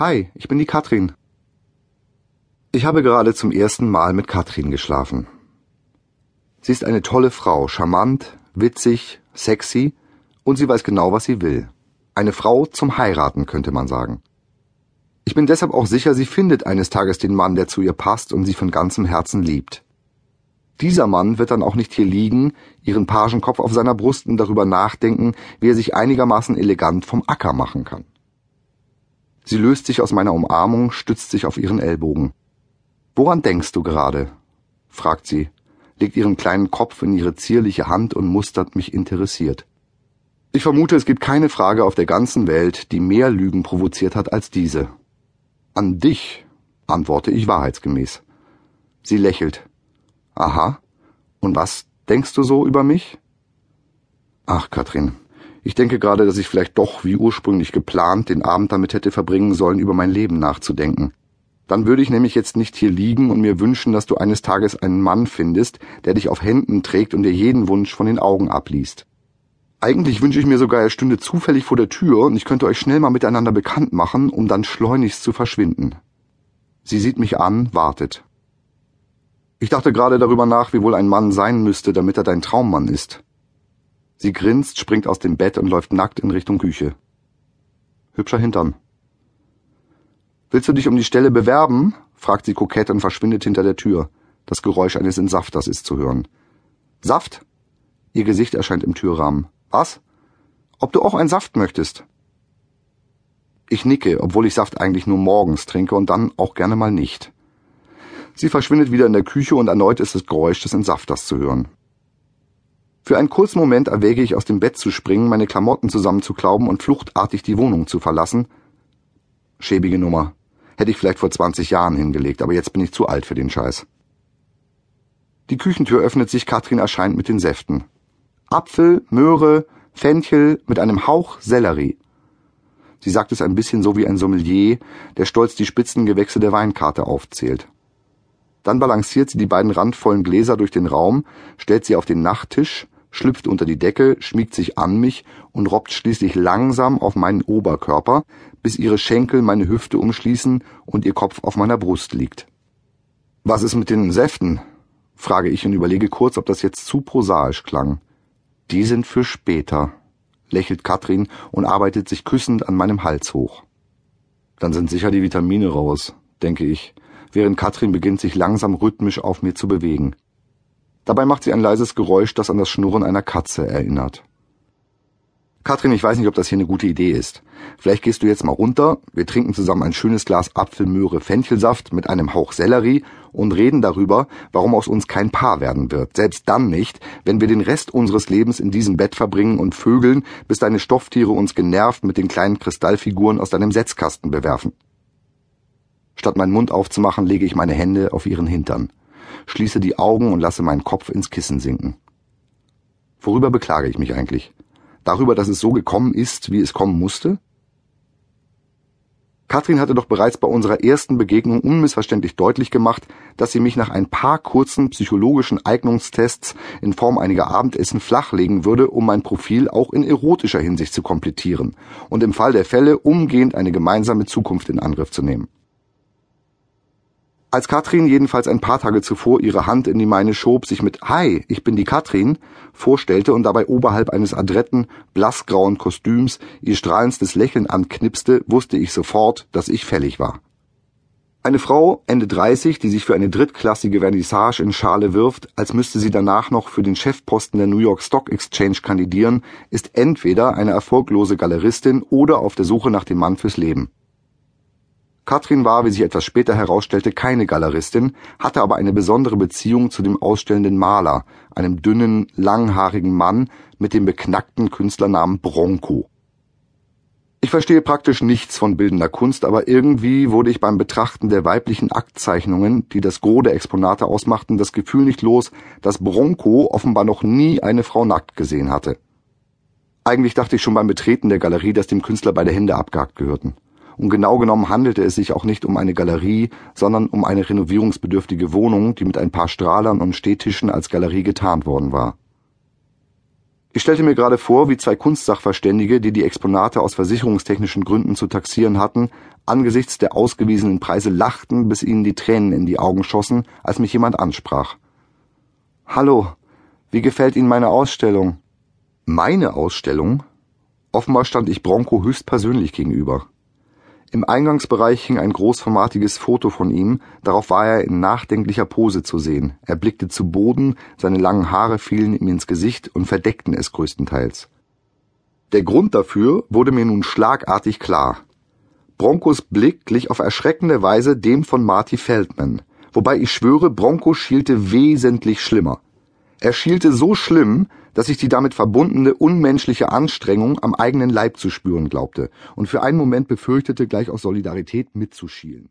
Hi, ich bin die Katrin. Ich habe gerade zum ersten Mal mit Katrin geschlafen. Sie ist eine tolle Frau, charmant, witzig, sexy und sie weiß genau, was sie will. Eine Frau zum Heiraten, könnte man sagen. Ich bin deshalb auch sicher, sie findet eines Tages den Mann, der zu ihr passt und sie von ganzem Herzen liebt. Dieser Mann wird dann auch nicht hier liegen, ihren Pagenkopf auf seiner Brust und darüber nachdenken, wie er sich einigermaßen elegant vom Acker machen kann. Sie löst sich aus meiner Umarmung, stützt sich auf ihren Ellbogen. Woran denkst du gerade? fragt sie, legt ihren kleinen Kopf in ihre zierliche Hand und mustert mich interessiert. Ich vermute, es gibt keine Frage auf der ganzen Welt, die mehr Lügen provoziert hat als diese. An dich, antworte ich wahrheitsgemäß. Sie lächelt. Aha. Und was denkst du so über mich? Ach, Katrin, ich denke gerade, dass ich vielleicht doch, wie ursprünglich geplant, den Abend damit hätte verbringen sollen, über mein Leben nachzudenken. Dann würde ich nämlich jetzt nicht hier liegen und mir wünschen, dass du eines Tages einen Mann findest, der dich auf Händen trägt und dir jeden Wunsch von den Augen abliest. Eigentlich wünsche ich mir sogar, er stünde zufällig vor der Tür und ich könnte euch schnell mal miteinander bekannt machen, um dann schleunigst zu verschwinden. Sie sieht mich an, wartet. Ich dachte gerade darüber nach, wie wohl ein Mann sein müsste, damit er dein Traummann ist. Sie grinst, springt aus dem Bett und läuft nackt in Richtung Küche. Hübscher Hintern. Willst du dich um die Stelle bewerben? fragt sie kokett und verschwindet hinter der Tür. Das Geräusch eines Entsafters ist zu hören. Saft? Ihr Gesicht erscheint im Türrahmen. Was? Ob du auch einen Saft möchtest? Ich nicke, obwohl ich Saft eigentlich nur morgens trinke und dann auch gerne mal nicht. Sie verschwindet wieder in der Küche und erneut ist das Geräusch des Entsafters zu hören. Für einen kurzen Moment erwäge ich aus dem Bett zu springen, meine Klamotten zusammenzuklauben und fluchtartig die Wohnung zu verlassen. Schäbige Nummer. Hätte ich vielleicht vor 20 Jahren hingelegt, aber jetzt bin ich zu alt für den Scheiß. Die Küchentür öffnet sich, Katrin erscheint mit den Säften. Apfel, Möhre, Fenchel mit einem Hauch Sellerie. Sie sagt es ein bisschen so wie ein Sommelier, der stolz die Spitzengewächse der Weinkarte aufzählt. Dann balanciert sie die beiden randvollen Gläser durch den Raum, stellt sie auf den Nachttisch, schlüpft unter die Decke, schmiegt sich an mich und robbt schließlich langsam auf meinen Oberkörper, bis ihre Schenkel meine Hüfte umschließen und ihr Kopf auf meiner Brust liegt. Was ist mit den Säften? frage ich und überlege kurz, ob das jetzt zu prosaisch klang. Die sind für später, lächelt Katrin und arbeitet sich küssend an meinem Hals hoch. Dann sind sicher die Vitamine raus, denke ich, während Katrin beginnt, sich langsam rhythmisch auf mir zu bewegen. Dabei macht sie ein leises Geräusch, das an das Schnurren einer Katze erinnert. Katrin, ich weiß nicht, ob das hier eine gute Idee ist. Vielleicht gehst du jetzt mal runter, wir trinken zusammen ein schönes Glas Apfelmöhre Fenchelsaft mit einem Hauch Sellerie und reden darüber, warum aus uns kein Paar werden wird. Selbst dann nicht, wenn wir den Rest unseres Lebens in diesem Bett verbringen und vögeln, bis deine Stofftiere uns genervt mit den kleinen Kristallfiguren aus deinem Setzkasten bewerfen. Statt meinen Mund aufzumachen, lege ich meine Hände auf ihren Hintern, schließe die Augen und lasse meinen Kopf ins Kissen sinken. Worüber beklage ich mich eigentlich? Darüber, dass es so gekommen ist, wie es kommen musste? Katrin hatte doch bereits bei unserer ersten Begegnung unmissverständlich deutlich gemacht, dass sie mich nach ein paar kurzen psychologischen Eignungstests in Form einiger Abendessen flachlegen würde, um mein Profil auch in erotischer Hinsicht zu komplettieren und im Fall der Fälle umgehend eine gemeinsame Zukunft in Angriff zu nehmen. Als Katrin jedenfalls ein paar Tage zuvor ihre Hand in die meine schob, sich mit Hi, ich bin die Katrin vorstellte und dabei oberhalb eines adretten, blassgrauen Kostüms ihr strahlendstes Lächeln anknipste, wusste ich sofort, dass ich fällig war. Eine Frau, Ende 30, die sich für eine drittklassige Vernissage in Schale wirft, als müsste sie danach noch für den Chefposten der New York Stock Exchange kandidieren, ist entweder eine erfolglose Galeristin oder auf der Suche nach dem Mann fürs Leben. Katrin war, wie sich etwas später herausstellte, keine Galeristin, hatte aber eine besondere Beziehung zu dem ausstellenden Maler, einem dünnen, langhaarigen Mann mit dem beknackten Künstlernamen Bronco. Ich verstehe praktisch nichts von bildender Kunst, aber irgendwie wurde ich beim Betrachten der weiblichen Aktzeichnungen, die das Gros der Exponate ausmachten, das Gefühl nicht los, dass Bronco offenbar noch nie eine Frau nackt gesehen hatte. Eigentlich dachte ich schon beim Betreten der Galerie, dass dem Künstler beide Hände abgehackt gehörten und genau genommen handelte es sich auch nicht um eine Galerie, sondern um eine renovierungsbedürftige Wohnung, die mit ein paar Strahlern und Stehtischen als Galerie getarnt worden war. Ich stellte mir gerade vor, wie zwei Kunstsachverständige, die die Exponate aus versicherungstechnischen Gründen zu taxieren hatten, angesichts der ausgewiesenen Preise lachten, bis ihnen die Tränen in die Augen schossen, als mich jemand ansprach. Hallo, wie gefällt Ihnen meine Ausstellung? Meine Ausstellung? Offenbar stand ich Bronco höchstpersönlich gegenüber. Im Eingangsbereich hing ein großformatiges Foto von ihm, darauf war er in nachdenklicher Pose zu sehen. Er blickte zu Boden, seine langen Haare fielen ihm ins Gesicht und verdeckten es größtenteils. Der Grund dafür wurde mir nun schlagartig klar. Broncos Blick glich auf erschreckende Weise dem von Marty Feldman, wobei ich schwöre, Bronco schielte wesentlich schlimmer. Er schielte so schlimm, dass ich die damit verbundene unmenschliche Anstrengung am eigenen Leib zu spüren glaubte und für einen Moment befürchtete, gleich aus Solidarität mitzuschielen.